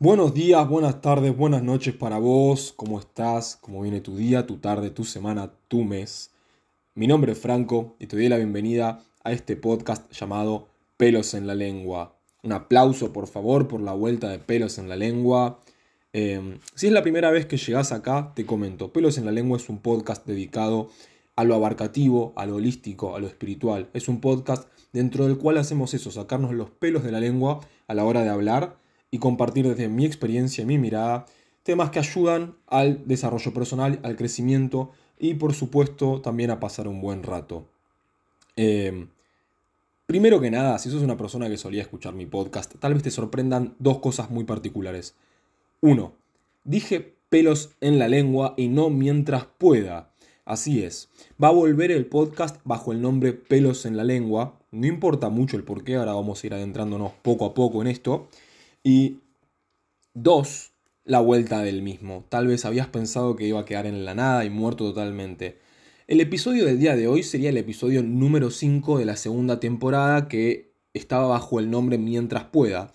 Buenos días, buenas tardes, buenas noches para vos. ¿Cómo estás? ¿Cómo viene tu día, tu tarde, tu semana, tu mes? Mi nombre es Franco y te doy la bienvenida a este podcast llamado Pelos en la Lengua. Un aplauso, por favor, por la vuelta de Pelos en la Lengua. Em, si es la primera vez que llegas acá, te comento. Pelos en la Lengua es un podcast dedicado a lo abarcativo, a lo holístico, a lo espiritual. Es un podcast dentro del cual hacemos eso, sacarnos los pelos de la lengua a la hora de hablar y compartir desde mi experiencia y mi mirada temas que ayudan al desarrollo personal, al crecimiento y por supuesto también a pasar un buen rato. Em, primero que nada, si sos una persona que solía escuchar mi podcast, tal vez te sorprendan dos cosas muy particulares. Uno, dije pelos en la lengua y no mientras pueda. Así es, va a volver el podcast bajo el nombre Pelos en la lengua. No importa mucho el por qué, ahora vamos a ir adentrándonos poco a poco en esto. Y dos, la vuelta del mismo. Tal vez habías pensado que iba a quedar en la nada y muerto totalmente. El episodio del día de hoy sería el episodio número 5 de la segunda temporada que estaba bajo el nombre Mientras pueda.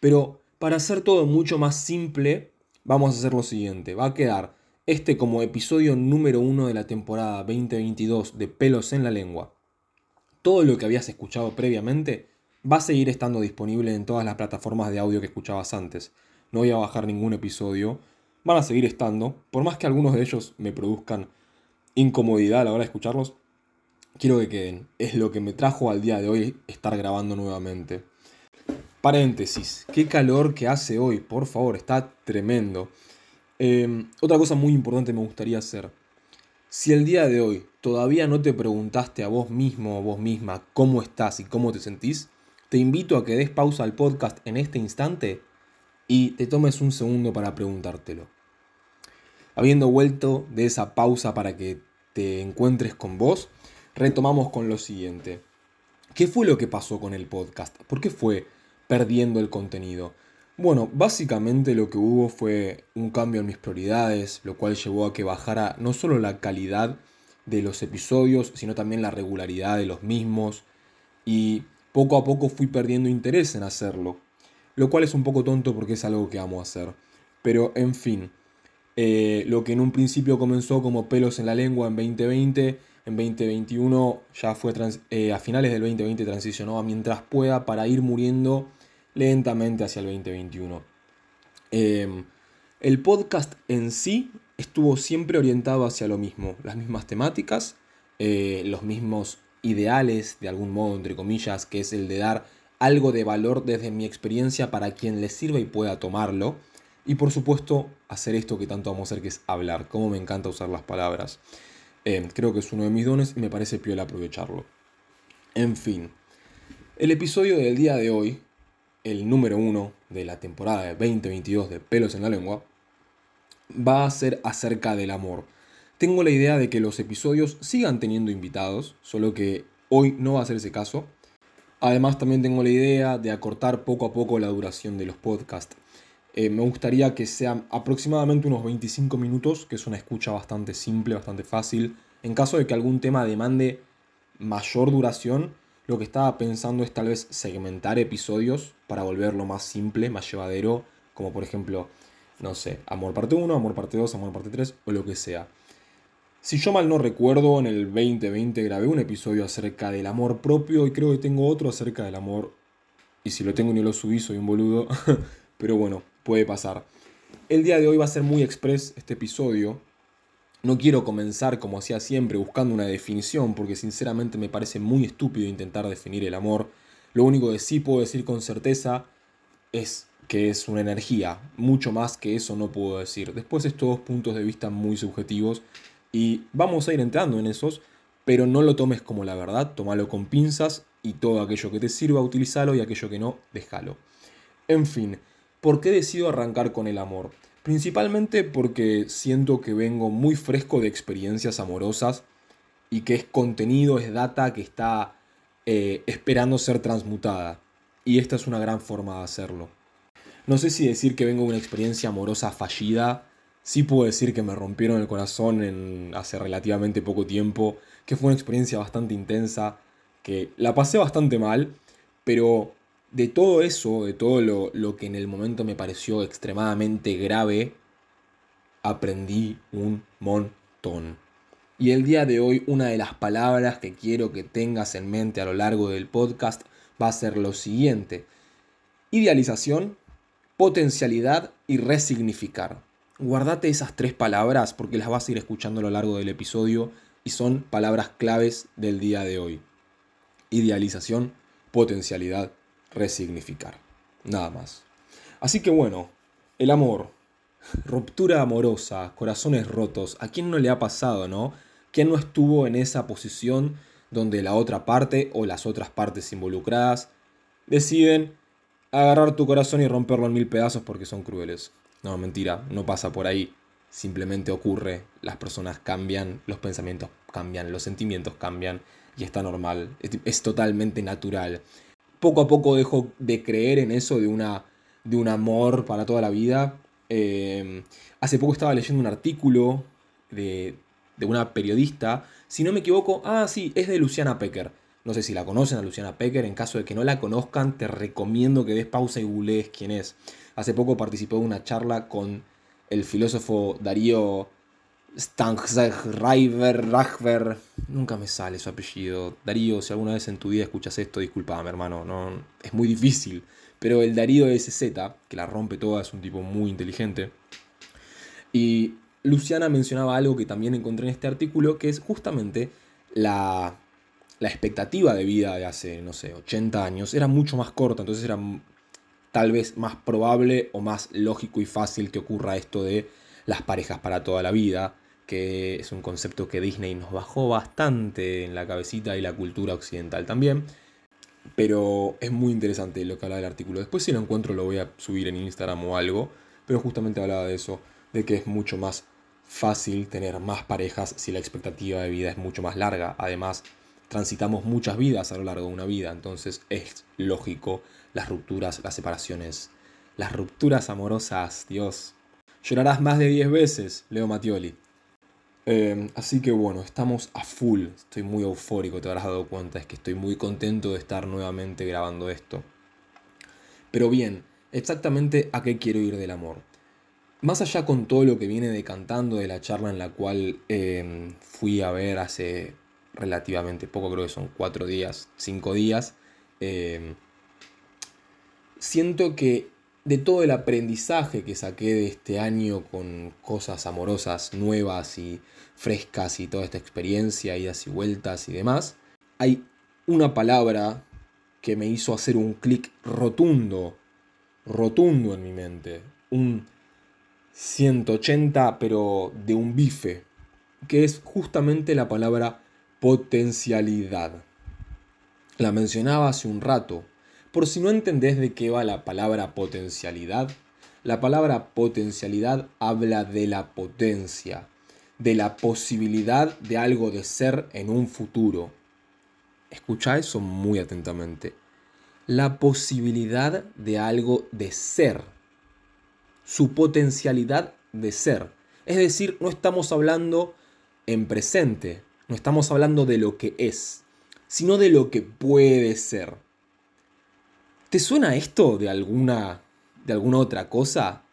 Pero para hacer todo mucho más simple, vamos a hacer lo siguiente. Va a quedar este como episodio número 1 de la temporada 2022 de Pelos en la Lengua. Todo lo que habías escuchado previamente va a seguir estando disponible en todas las plataformas de audio que escuchabas antes. No voy a bajar ningún episodio. Van a seguir estando. Por más que algunos de ellos me produzcan incomodidad a la hora de escucharlos, quiero que queden. Es lo que me trajo al día de hoy estar grabando nuevamente. Paréntesis, qué calor que hace hoy, por favor, está tremendo. Em, otra cosa muy importante me gustaría hacer. Si el día de hoy todavía no te preguntaste a vos mismo o vos misma cómo estás y cómo te sentís, te invito a que des pausa al podcast en este instante y te tomes un segundo para preguntártelo. Habiendo vuelto de esa pausa para que te encuentres con vos, retomamos con lo siguiente. ¿Qué fue lo que pasó con el podcast? ¿Por qué fue perdiendo el contenido? Bueno, básicamente lo que hubo fue un cambio en mis prioridades, lo cual llevó a que bajara no solo la calidad de los episodios, sino también la regularidad de los mismos. Y poco a poco fui perdiendo interés en hacerlo. Lo cual es un poco tonto porque es algo que amo hacer. Pero en fin, eh, lo que en un principio comenzó como pelos en la lengua en 2020, en 2021 ya fue eh, a finales del 2020 transicionó a mientras pueda para ir muriendo lentamente hacia el 2021. Em, el podcast en sí estuvo siempre orientado hacia lo mismo, las mismas temáticas, eh, los mismos ideales, de algún modo, entre comillas, que es el de dar algo de valor desde mi experiencia para quien le sirva y pueda tomarlo. Y por supuesto, hacer esto que tanto vamos a hacer, que es hablar. Como me encanta usar las palabras. Eh, creo que es uno de mis dones y me parece piola aprovecharlo. En fin, el episodio del día de hoy, el número uno de la temporada de 2022 de Pelos en la Lengua, va a ser acerca del amor. Tengo la idea de que los episodios sigan teniendo invitados, solo que hoy no va a ser ese caso. Además también tengo la idea de acortar poco a poco la duración de los podcasts. Eh, me gustaría que sean aproximadamente unos 25 minutos, que es una escucha bastante simple, bastante fácil. En caso de que algún tema demande mayor duración, lo que estaba pensando es tal vez segmentar episodios para volverlo más simple, más llevadero, como por ejemplo, no sé, amor parte 1, amor parte 2, amor parte 3 o lo que sea. Si yo mal no recuerdo, en el 2020 grabé un episodio acerca del amor propio y creo que tengo otro acerca del amor. Y si lo tengo no lo subí, soy un boludo. Pero bueno, puede pasar. El día de hoy va a ser muy express este episodio. No quiero comenzar como hacía siempre buscando una definición porque sinceramente me parece muy estúpido intentar definir el amor. Lo único que sí puedo decir con certeza es que es una energía. Mucho más que eso no puedo decir. Después es todos puntos de vista muy subjetivos y vamos a ir entrando en esos, pero no lo tomes como la verdad, tómalo con pinzas y todo aquello que te sirva, utilízalo y aquello que no, déjalo. En fin, ¿por qué decido arrancar con el amor? Principalmente porque siento que vengo muy fresco de experiencias amorosas y que es contenido, es data que está eh, esperando ser transmutada. Y esta es una gran forma de hacerlo. No sé si decir que vengo de una experiencia amorosa fallida Sí puedo decir que me rompieron el corazón en hace relativamente poco tiempo, que fue una experiencia bastante intensa, que la pasé bastante mal, pero de todo eso, de todo lo, lo que en el momento me pareció extremadamente grave, aprendí un montón. Y el día de hoy una de las palabras que quiero que tengas en mente a lo largo del podcast va a ser lo siguiente. Idealización, potencialidad y resignificar. Guardate esas tres palabras porque las vas a ir escuchando a lo largo del episodio y son palabras claves del día de hoy. Idealización, potencialidad, resignificar. Nada más. Así que bueno, el amor, ruptura amorosa, corazones rotos, ¿a quién no le ha pasado, no? ¿Quién no estuvo en esa posición donde la otra parte o las otras partes involucradas deciden agarrar tu corazón y romperlo en mil pedazos porque son crueles? No, mentira, no pasa por ahí. Simplemente ocurre, las personas cambian, los pensamientos cambian, los sentimientos cambian y está normal, es, totalmente natural. Poco a poco dejo de creer en eso de, una, de un amor para toda la vida. Eh, hace poco estaba leyendo un artículo de, de una periodista, si no me equivoco, ah, sí, es de Luciana Pecker. No sé si la conocen a Luciana Pecker, en caso de que no la conozcan, te recomiendo que des pausa y googlees quién es. Hace poco participó de una charla con el filósofo Darío Rachver, nunca me sale su apellido. Darío, si alguna vez en tu vida escuchas esto, disculpame hermano, no, es muy difícil. Pero el Darío SZ, que la rompe toda, es un tipo muy inteligente. Y Luciana mencionaba algo que también encontré en este artículo, que es justamente la, la expectativa de vida de hace, no sé, 80 años era mucho más corta, entonces era tal vez más probable o más lógico y fácil que ocurra esto de las parejas para toda la vida, que es un concepto que Disney nos bajó bastante en la cabecita y la cultura occidental también. Pero es muy interesante lo que habla del artículo. Después si lo encuentro lo voy a subir en Instagram o algo. Pero justamente hablaba de eso, de que es mucho más fácil tener más parejas si la expectativa de vida es mucho más larga. Además, transitamos muchas vidas a lo largo de una vida, entonces es lógico las rupturas, las separaciones, las rupturas amorosas, Dios. Llorarás más de 10 veces, Leo Mattioli. Em, así que bueno, estamos a full, estoy muy eufórico, te habrás dado cuenta, es que estoy muy contento de estar nuevamente grabando esto. Pero bien, exactamente a qué quiero ir del amor. Más allá con todo lo que viene decantando de la charla en la cual em, fui a ver hace relativamente poco, creo que son cuatro días, cinco días, em, siento que de todo el aprendizaje que saqué de este año con cosas amorosas nuevas y frescas y toda esta experiencia, idas y vueltas y demás, hay una palabra que me hizo hacer un clic rotundo, rotundo en mi mente, un 180 pero de un bife, que es justamente la palabra potencialidad. La mencionaba hace un rato. Por si no entendés de qué va la palabra potencialidad, la palabra potencialidad habla de la potencia, de la posibilidad de algo de ser en un futuro. Escucha eso muy atentamente. La posibilidad de algo de ser su potencialidad de ser. Es decir, no estamos hablando en presente, no estamos hablando de lo que es, sino de lo que puede ser. ¿Te suena esto de alguna de alguna otra cosa?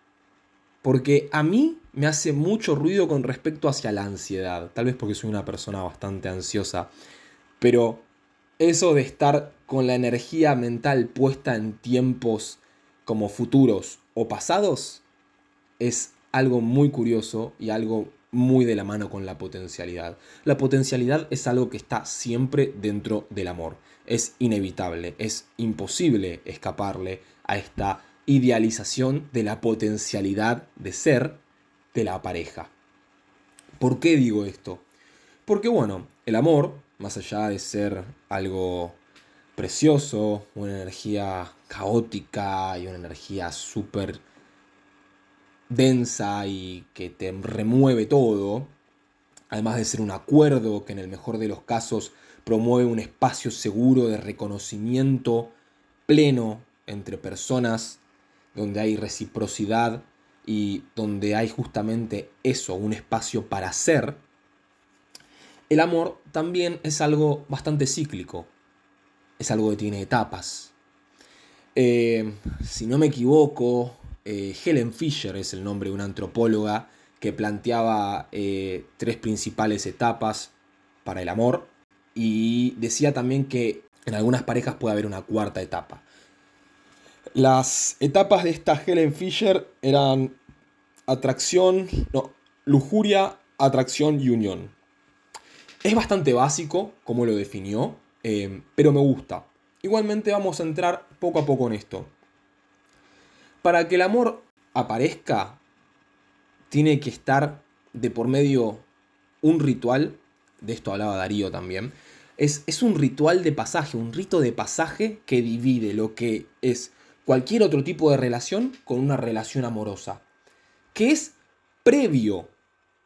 Porque a mí me hace mucho ruido con respecto hacia la ansiedad, tal vez porque soy una persona bastante ansiosa, pero eso de estar con la energía mental puesta en tiempos como futuros o pasados es algo muy curioso y algo muy de la mano con la potencialidad. La potencialidad es algo que está siempre dentro del amor. Es inevitable, es imposible escaparle a esta idealización de la potencialidad de ser de la pareja. ¿Por qué digo esto? Porque bueno, el amor, más allá de ser algo precioso, una energía caótica y una energía súper densa y que te remueve todo, además de ser un acuerdo que en el mejor de los casos promueve un espacio seguro de reconocimiento pleno entre personas, donde hay reciprocidad y donde hay justamente eso, un espacio para ser, el amor también es algo bastante cíclico, es algo que tiene etapas. Eh, si no me equivoco, eh, Helen Fisher es el nombre de una antropóloga que planteaba eh, tres principales etapas para el amor y decía también que en algunas parejas puede haber una cuarta etapa. Las etapas de esta Helen Fisher eran atracción, no, lujuria, atracción y unión. Es bastante básico como lo definió, eh, pero me gusta. Igualmente vamos a entrar poco a poco en esto. Para que el amor aparezca, tiene que estar de por medio un ritual, de esto hablaba Darío también, es, es, un ritual de pasaje, un rito de pasaje que divide lo que es cualquier otro tipo de relación con una relación amorosa, que es previo,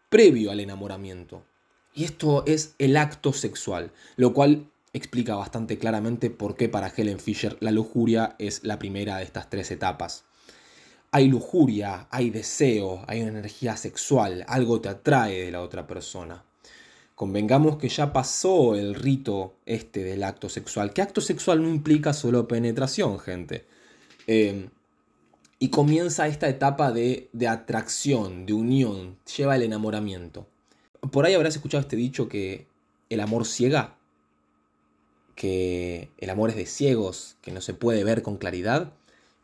previo al enamoramiento. Y esto es el acto sexual, lo cual explica bastante claramente por qué para Helen Fisher la lujuria es la primera de estas tres etapas. Hay lujuria, hay deseo, hay una energía sexual, algo te atrae de la otra persona. Convengamos que ya pasó el rito este del acto sexual, que acto sexual no implica solo penetración, gente. Em, y comienza esta etapa de, de atracción, de unión, lleva el enamoramiento. Por ahí habrás escuchado este dicho que el amor ciega que el amor es de ciegos, que no se puede ver con claridad,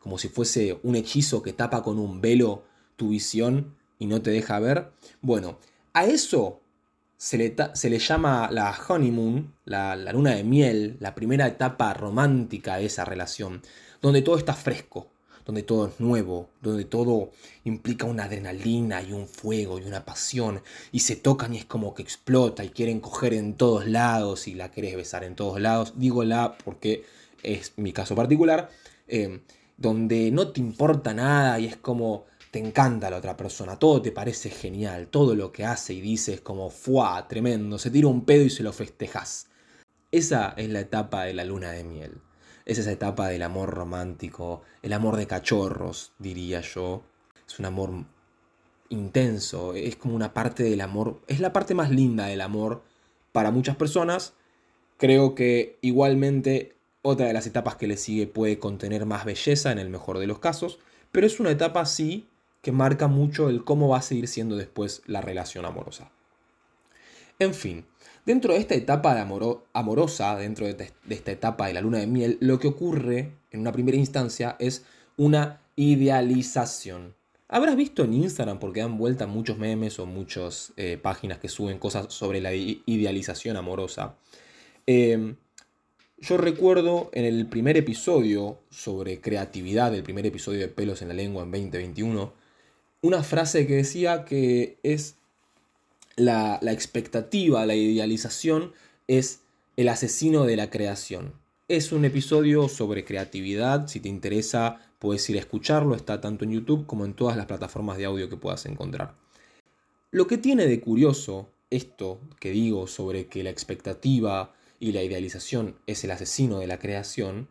como si fuese un hechizo que tapa con un velo tu visión y no te deja ver. Bueno, a eso se le, se le llama la honeymoon, la, la luna de miel, la primera etapa romántica de esa relación, donde todo está fresco, donde todo es nuevo, donde todo implica una adrenalina y un fuego y una pasión, y se tocan y es como que explota y quieren coger en todos lados y la querés besar en todos lados. Digo la porque es mi caso particular, eh, donde no te importa nada y es como te encanta la otra persona, todo te parece genial, todo lo que hace y dice es como fuá, tremendo, se tira un pedo y se lo festejas. Esa es la etapa de la luna de miel. Es esa etapa del amor romántico, el amor de cachorros, diría yo. Es un amor intenso, es como una parte del amor, es la parte más linda del amor para muchas personas. Creo que igualmente otra de las etapas que le sigue puede contener más belleza en el mejor de los casos, pero es una etapa sí que marca mucho el cómo va a seguir siendo después la relación amorosa. En fin, Dentro de esta etapa de amorosa, dentro de, esta etapa de la luna de miel, lo que ocurre en una primera instancia es una idealización. Habrás visto en Instagram, porque dan vuelta muchos memes o muchas eh, páginas que suben cosas sobre la idealización amorosa. Em, yo recuerdo en el primer episodio sobre creatividad, el primer episodio de Pelos en la Lengua en 2021, una frase que decía que es la, expectativa, la idealización es el asesino de la creación. Es un episodio sobre creatividad, si te interesa puedes ir a escucharlo, está tanto en YouTube como en todas las plataformas de audio que puedas encontrar. Lo que tiene de curioso esto que digo sobre que la expectativa y la idealización es el asesino de la creación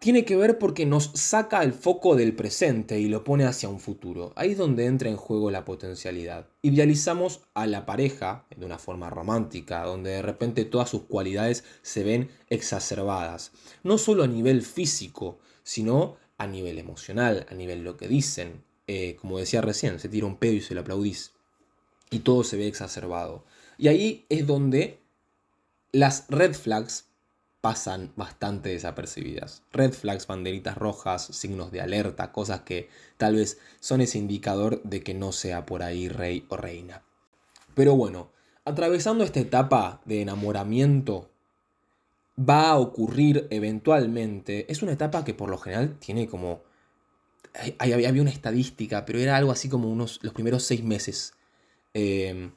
tiene que ver porque nos saca el foco del presente y lo pone hacia un futuro. Ahí es donde entra en juego la potencialidad. Idealizamos a la pareja de una forma romántica, donde de repente todas sus cualidades se ven exacerbadas. No solo a nivel físico, sino a nivel emocional, a nivel lo que dicen. Eh, como decía recién, se tira un pedo y se lo aplaudís. Y todo se ve exacerbado. Y ahí es donde las red flags pasan bastante desapercibidas. Red flags, banderitas rojas, signos de alerta, cosas que tal vez son ese indicador de que no sea por ahí rey o reina. Pero bueno, atravesando esta etapa de enamoramiento, va a ocurrir eventualmente, es una etapa que por lo general tiene como... había una estadística, pero era algo así como unos, los primeros seis meses. Eh,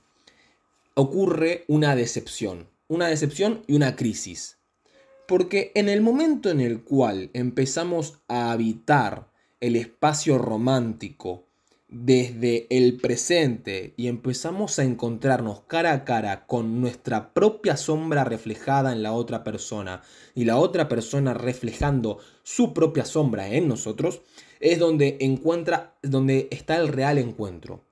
ocurre una decepción, una decepción y una crisis. Porque en el momento en el cual empezamos a habitar el espacio romántico desde el presente y empezamos a encontrarnos cara a cara con nuestra propia sombra reflejada en la otra persona y la otra persona reflejando su propia sombra en nosotros, es donde encuentra donde está el real encuentro.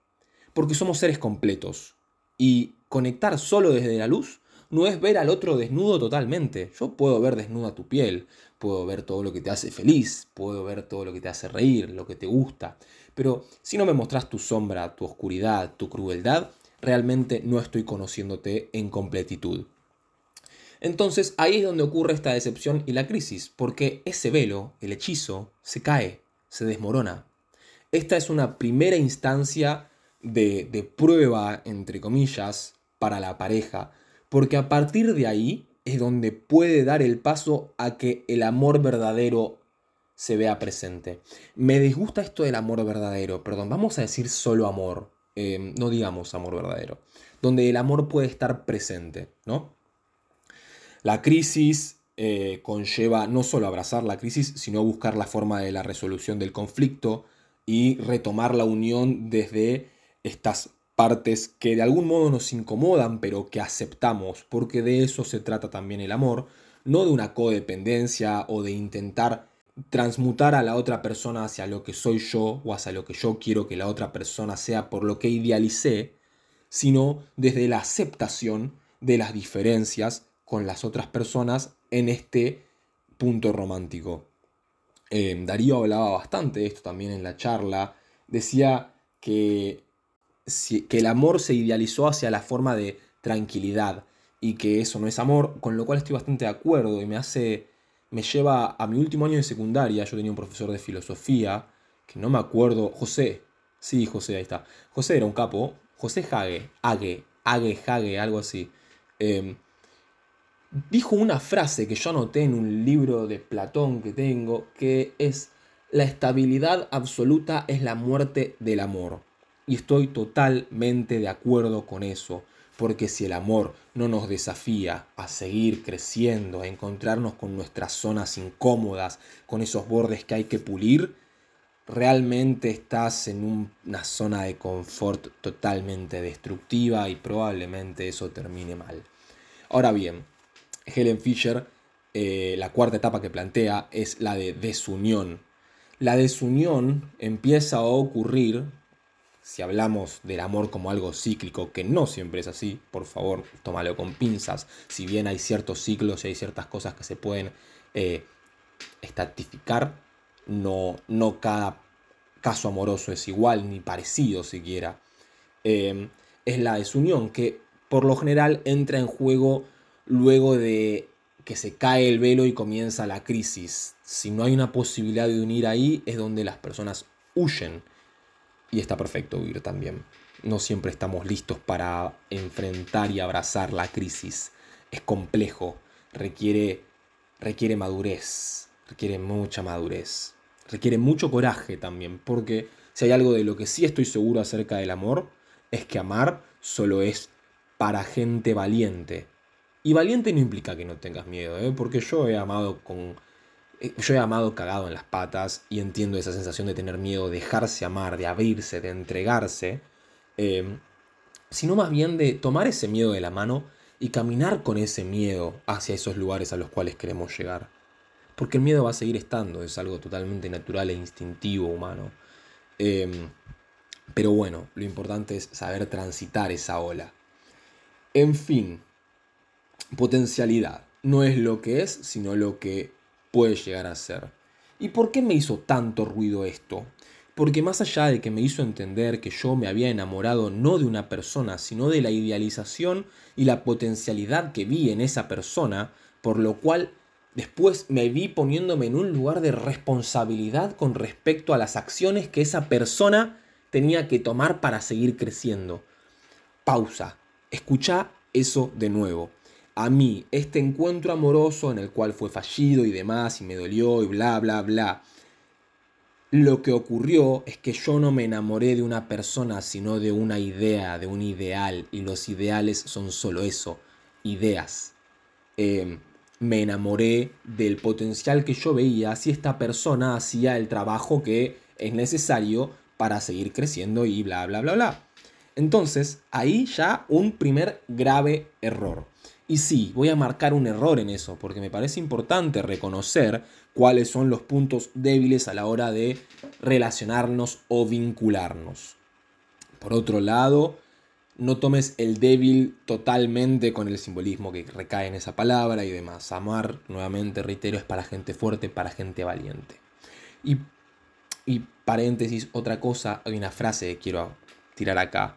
Porque somos seres completos y conectar solo desde la luz no es ver al otro desnudo totalmente. Yo puedo ver desnuda tu piel, puedo ver todo lo que te hace feliz, puedo ver todo lo que te hace reír, lo que te gusta. Pero si no me mostras tu sombra, tu oscuridad, tu crueldad, realmente no estoy conociéndote en completitud. Entonces ahí es donde ocurre esta decepción y la crisis, porque ese velo, el hechizo, se cae, se desmorona. Esta es una primera instancia de, de prueba, entre comillas, para la pareja, porque a partir de ahí es donde puede dar el paso a que el amor verdadero se vea presente. Me disgusta esto del amor verdadero, perdón, vamos a decir solo amor, eh, no digamos amor verdadero, donde el amor puede estar presente, ¿no? La crisis eh, conlleva no solo abrazar la crisis, sino buscar la forma de la resolución del conflicto y retomar la unión desde estas partes que de algún modo nos incomodan, pero que aceptamos, porque de eso se trata también el amor, no de una codependencia o de intentar transmutar a la otra persona hacia lo que soy yo o hacia lo que yo quiero que la otra persona sea por lo que idealicé, sino desde la aceptación de las diferencias con las otras personas en este punto romántico. Eh, Darío hablaba bastante de esto también en la charla. Decía que, que el amor se idealizó hacia la forma de tranquilidad y que eso no es amor, con lo cual estoy bastante de acuerdo y me hace, me lleva a mi último año de secundaria. Yo tenía un profesor de filosofía, que no me acuerdo, José, sí, José, ahí está. José era un capo, José Hage, Hage, Hage, Hage, algo así. Eh, dijo una frase que yo anoté en un libro de Platón que tengo, que es, la estabilidad absoluta es la muerte del amor. Y estoy totalmente de acuerdo con eso, porque si el amor no nos desafía a seguir creciendo, a encontrarnos con nuestras zonas incómodas, con esos bordes que hay que pulir, realmente estás en una zona de confort totalmente destructiva y probablemente eso termine mal. Ahora bien, Helen Fisher, eh, la cuarta etapa que plantea es la de desunión. La desunión empieza a ocurrir, si hablamos del amor como algo cíclico, que no siempre es así, por favor, tómalo con pinzas. Si bien hay ciertos ciclos y hay ciertas cosas que se pueden eh, estatificar, no, no cada caso amoroso es igual ni parecido siquiera. Eh, es la desunión que por lo general entra en juego luego de que se cae el velo y comienza la crisis. Si no hay una posibilidad de unir ahí, es donde las personas huyen. Y está perfecto huir también. No siempre estamos listos para enfrentar y abrazar la crisis. Es complejo, requiere, requiere madurez, requiere mucha madurez, requiere mucho coraje también, porque si hay algo de lo que sí estoy seguro acerca del amor, es que amar solo es para gente valiente, y valiente no implica que no tengas miedo, ¿eh? porque yo he amado con. Eh, yo he amado cagado en las patas y entiendo esa sensación de tener miedo, de dejarse amar, de abrirse, de entregarse. Em, sino más bien de tomar ese miedo de la mano y caminar con ese miedo hacia esos lugares a los cuales queremos llegar. Porque el miedo va a seguir estando, es algo totalmente natural e instintivo humano. Em, pero bueno, lo importante es saber transitar esa ola. En fin, potencialidad. No es lo que es, sino lo que puede llegar a ser. ¿Y por qué me hizo tanto ruido esto? Porque más allá de que me hizo entender que yo me había enamorado no de una persona, sino de la idealización y la potencialidad que vi en esa persona, por lo cual después me vi poniéndome en un lugar de responsabilidad con respecto a las acciones que esa persona tenía que tomar para seguir creciendo. Pausa. Escucha eso de nuevo a mí este encuentro amoroso en el cual fue fallido y demás y me dolió y bla, bla, bla. Lo que ocurrió es que yo no me enamoré de una persona, sino de una idea, de un ideal, y los ideales son solo eso, ideas. Em, me enamoré del potencial que yo veía si esta persona hacía el trabajo que es necesario para seguir creciendo y bla, bla, bla, bla. Entonces, ahí ya un primer grave error. Y sí, voy a marcar un error en eso, porque me parece importante reconocer cuáles son los puntos débiles a la hora de relacionarnos o vincularnos. Por otro lado, no tomes el débil totalmente con el simbolismo que recae en esa palabra y demás. Amar, nuevamente reitero, es para gente fuerte, para gente valiente. Y, y paréntesis, otra cosa, hay una frase que quiero tirar acá.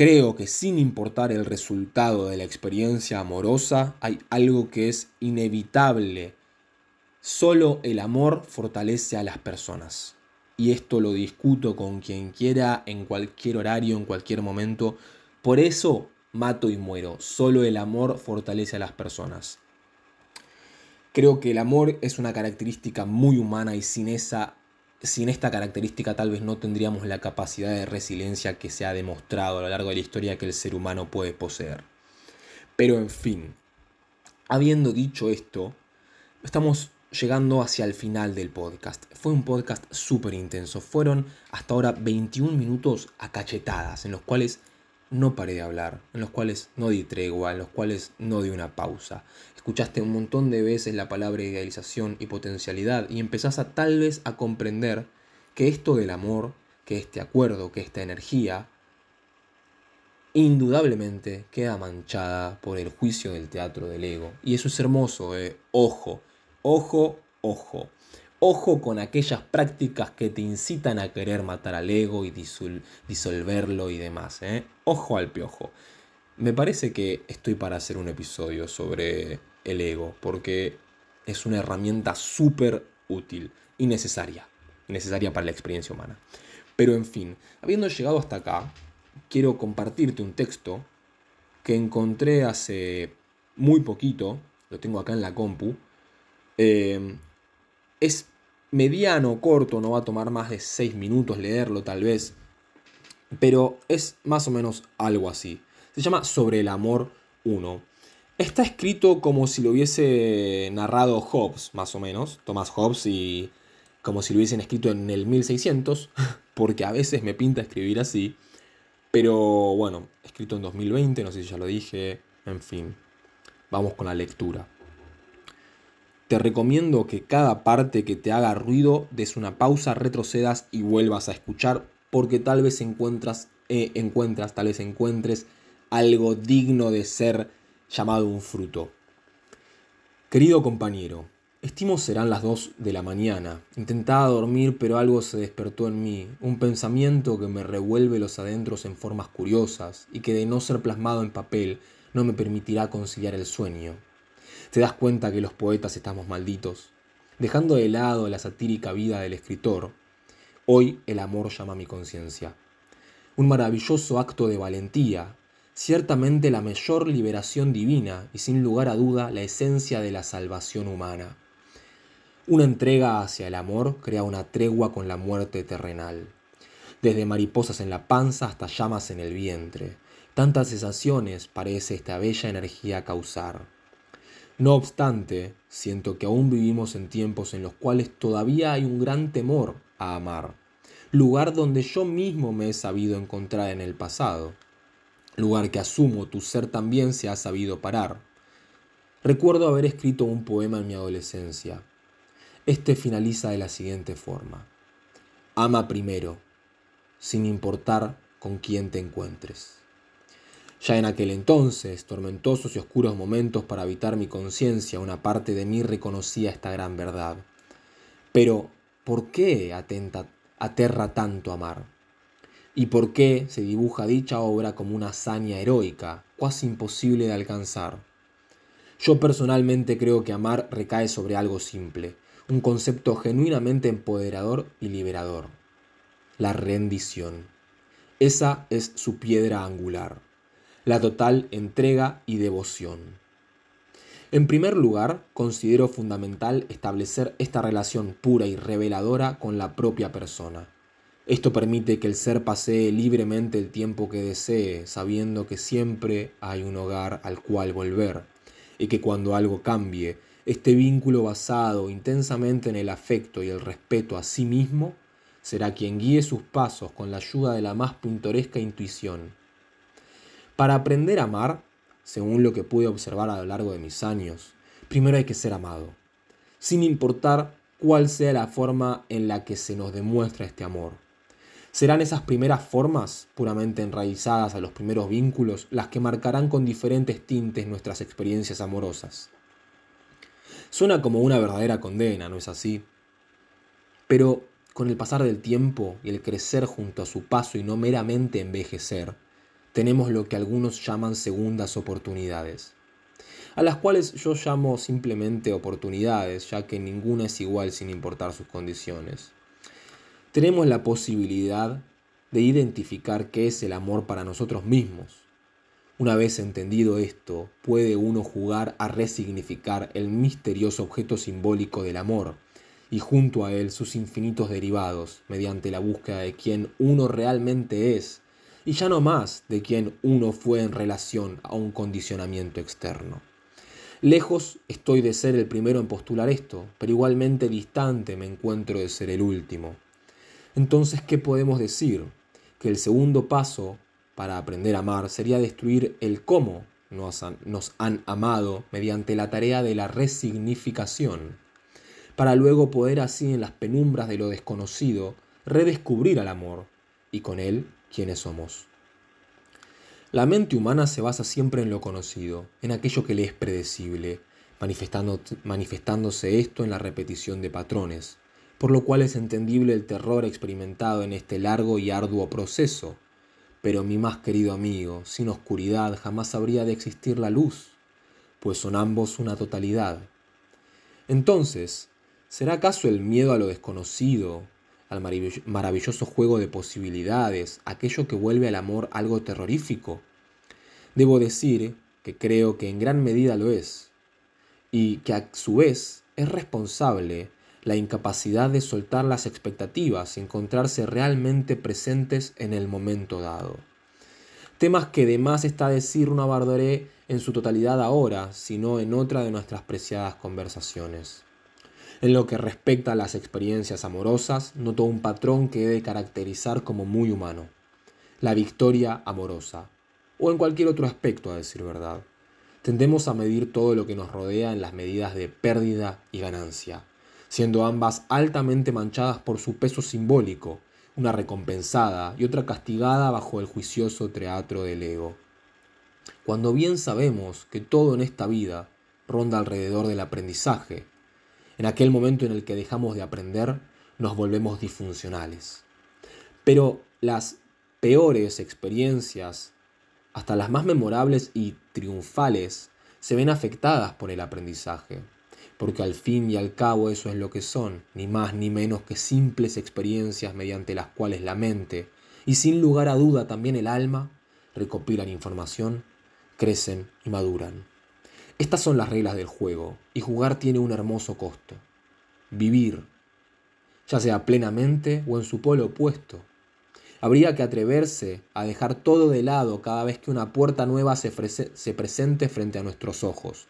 Creo que sin importar el resultado de la experiencia amorosa, hay algo que es inevitable. Solo el amor fortalece a las personas y esto lo discuto con quien quiera, en cualquier horario, en cualquier momento. Por eso mato y muero. Solo el amor fortalece a las personas. Creo que el amor es una característica muy humana y sin esa sin esta característica tal vez no tendríamos la capacidad de resiliencia que se ha demostrado a lo largo de la historia que el ser humano puede poseer. Pero en fin, habiendo dicho esto, estamos llegando hacia el final del podcast. Fue un podcast súper intenso. Fueron hasta ahora 21 minutos a cachetadas, en los cuales no paré de hablar, en los cuales no di tregua, en los cuales no di una pausa. Escuchaste un montón de veces la palabra idealización y potencialidad y empezás a tal vez a comprender que esto del amor, que este acuerdo, que esta energía, indudablemente queda manchada por el juicio del teatro del ego. Y eso es hermoso, eh. ojo, Ojo, ojo. Ojo con aquellas prácticas que te incitan a querer matar al ego y disolverlo y demás. ¿eh? Ojo al piojo. Me parece que estoy para hacer un episodio sobre el ego, porque es una herramienta súper útil y necesaria. Necesaria para la experiencia humana. Pero en fin, habiendo llegado hasta acá, quiero compartirte un texto que encontré hace muy poquito, lo tengo acá en la compu, Em, es mediano, corto, no va a tomar más de 6 minutos leerlo tal vez, pero es más o menos algo así. Se llama Sobre el Amor 1. Está escrito como si lo hubiese narrado Hobbes, más o menos, Thomas Hobbes, y como si lo hubiesen escrito en el 1600, porque a veces me pinta escribir así, pero bueno, escrito en 2020, no sé si ya lo dije, en fin, vamos con la lectura. Te recomiendo que cada parte que te haga ruido des una pausa, retrocedas y vuelvas a escuchar porque tal vez encuentras, eh, encuentras, tal vez encuentres algo digno de ser llamado un fruto. Querido compañero, estimo serán las 2 de la mañana. Intentaba dormir, pero algo se despertó en mí, un pensamiento que me revuelve los adentros en formas curiosas y que de no ser plasmado en papel no me permitirá conciliar el sueño. Te das cuenta que los poetas estamos malditos. Dejando de lado la satírica vida del escritor, hoy el amor llama a mi conciencia. Un maravilloso acto de valentía, ciertamente la mayor liberación divina y sin lugar a duda la esencia de la salvación humana. Una entrega hacia el amor crea una tregua con la muerte terrenal. Desde mariposas en la panza hasta llamas en el vientre. Tantas sensaciones parece esta bella energía causar. No obstante, siento que aún vivimos en tiempos en los cuales todavía hay un gran temor a amar, lugar donde yo mismo me he sabido encontrar en el pasado, lugar que asumo tu ser también se ha sabido parar. Recuerdo haber escrito un poema en mi adolescencia. Este finaliza de la siguiente forma. Ama primero, sin importar con quién te encuentres. Ya en aquel entonces, tormentosos y oscuros momentos para habitar mi conciencia, una parte de mí reconocía esta gran verdad. Pero, ¿por qué atenta, aterra tanto amar? ¿Y por qué se dibuja dicha obra como una hazaña heroica, casi imposible de alcanzar? Yo personalmente creo que amar recae sobre algo simple, un concepto genuinamente empoderador y liberador. La rendición. Esa es su piedra angular la total entrega y devoción. En primer lugar, considero fundamental establecer esta relación pura y reveladora con la propia persona. Esto permite que el ser pasee libremente el tiempo que desee, sabiendo que siempre hay un hogar al cual volver, y que cuando algo cambie, este vínculo basado intensamente en el afecto y el respeto a sí mismo será quien guíe sus pasos con la ayuda de la más pintoresca intuición para aprender a amar, según lo que pude observar a lo largo de mis años, primero hay que ser amado, sin importar cuál sea la forma en la que se nos demuestra este amor. Serán esas primeras formas, puramente enraizadas a los primeros vínculos, las que marcarán con diferentes tintes nuestras experiencias amorosas. Suena como una verdadera condena, ¿no es así? Pero con el pasar del tiempo y el crecer junto a su paso y no meramente envejecer, tenemos lo que algunos llaman segundas oportunidades, a las cuales yo llamo simplemente oportunidades, ya que ninguna es igual sin importar sus condiciones tenemos la posibilidad de identificar qué es el amor para nosotros mismos. Una vez entendido esto, puede uno jugar a resignificar el misterioso objeto simbólico del amor y junto a él sus infinitos derivados mediante la búsqueda de quién uno realmente es y ya no más de quién uno fue en relación a un condicionamiento externo. Lejos estoy de ser el primero en postular esto, pero igualmente distante me encuentro de ser el último. Entonces, ¿qué podemos decir? Que el segundo paso para aprender a amar sería destruir el cómo nos han, amado mediante la tarea de la resignificación, para luego poder así en las penumbras de lo desconocido redescubrir al amor y con él quiénes somos. La mente humana se basa siempre en lo conocido, en aquello que le es predecible, manifestándose esto en la repetición de patrones, por lo cual es entendible el terror experimentado en este largo y arduo proceso. Pero mi más querido amigo, sin oscuridad jamás habría de existir la luz, pues son ambos una totalidad. Entonces, ¿será acaso el miedo a lo desconocido, al maravilloso juego de posibilidades, aquello que vuelve al amor algo terrorífico? Debo decir que creo que en gran medida lo es, y que a su vez es responsable la incapacidad de soltar las expectativas y encontrarse realmente presentes en el momento dado. Temas que de más está decir no abordaré en su totalidad ahora, sino en otra de nuestras preciadas conversaciones. En lo que respecta a las experiencias amorosas, noto un patrón que debe caracterizar como muy humano. La victoria amorosa, o en cualquier otro aspecto, a decir verdad. Tendemos a medir todo lo que nos rodea en las medidas de pérdida y ganancia siendo ambas altamente manchadas por su peso simbólico, una recompensada y otra castigada bajo el juicioso teatro del ego. Cuando bien sabemos que todo en esta vida ronda alrededor del aprendizaje, en aquel momento en el que dejamos de aprender, nos volvemos disfuncionales. Pero las peores experiencias, hasta las más memorables y triunfales, se ven afectadas por el aprendizaje porque al fin y al cabo eso es lo que son, ni más ni menos que simples experiencias mediante las cuales la mente, y sin lugar a duda también el alma, recopilan información, crecen y maduran. Estas son las reglas del juego, y jugar tiene un hermoso costo. Vivir, ya sea plenamente o en su polo opuesto. Habría que atreverse a dejar todo de lado cada vez que una puerta nueva se, se presente frente a nuestros ojos,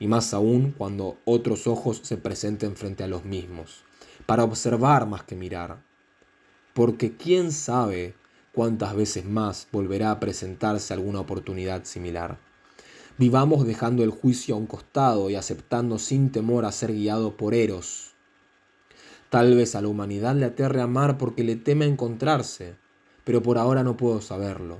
y más aún cuando otros ojos se presenten frente a los mismos, para observar más que mirar. Porque quién sabe cuántas veces más volverá a presentarse alguna oportunidad similar. Vivamos dejando el juicio a un costado y aceptando sin temor a ser guiado por Eros. Tal vez a la humanidad le aterre amar porque le teme encontrarse, pero por ahora no puedo saberlo.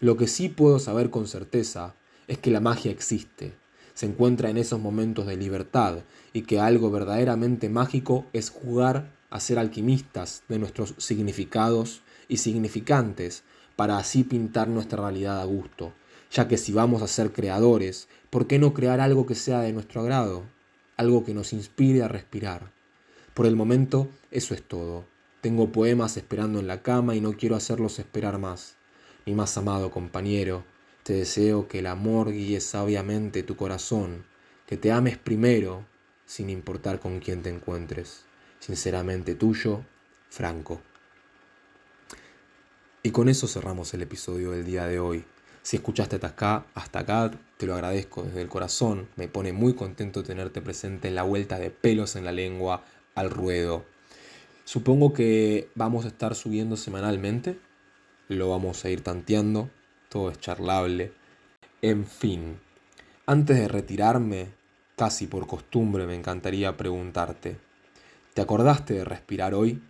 Lo que sí puedo saber con certeza es que la magia existe se encuentra en esos momentos de libertad y que algo verdaderamente mágico es jugar a ser alquimistas de nuestros significados y significantes para así pintar nuestra realidad a gusto, ya que si vamos a ser creadores, ¿por qué no crear algo que sea de nuestro agrado? Algo que nos inspire a respirar. Por el momento, eso es todo. Tengo poemas esperando en la cama y no quiero hacerlos esperar más. Mi más amado compañero, te deseo que el amor guíe sabiamente tu corazón, que te ames primero, sin importar con quién te encuentres. Sinceramente tuyo, Franco. Y con eso cerramos el episodio del día de hoy. Si escuchaste hasta acá, hasta acá, te lo agradezco desde el corazón. Me pone muy contento tenerte presente en la vuelta de pelos en la lengua al ruedo. Supongo que vamos a estar subiendo semanalmente. Lo vamos a ir tanteando todo es charlable. En fin, antes de retirarme, casi por costumbre me encantaría preguntarte, ¿te acordaste de respirar hoy?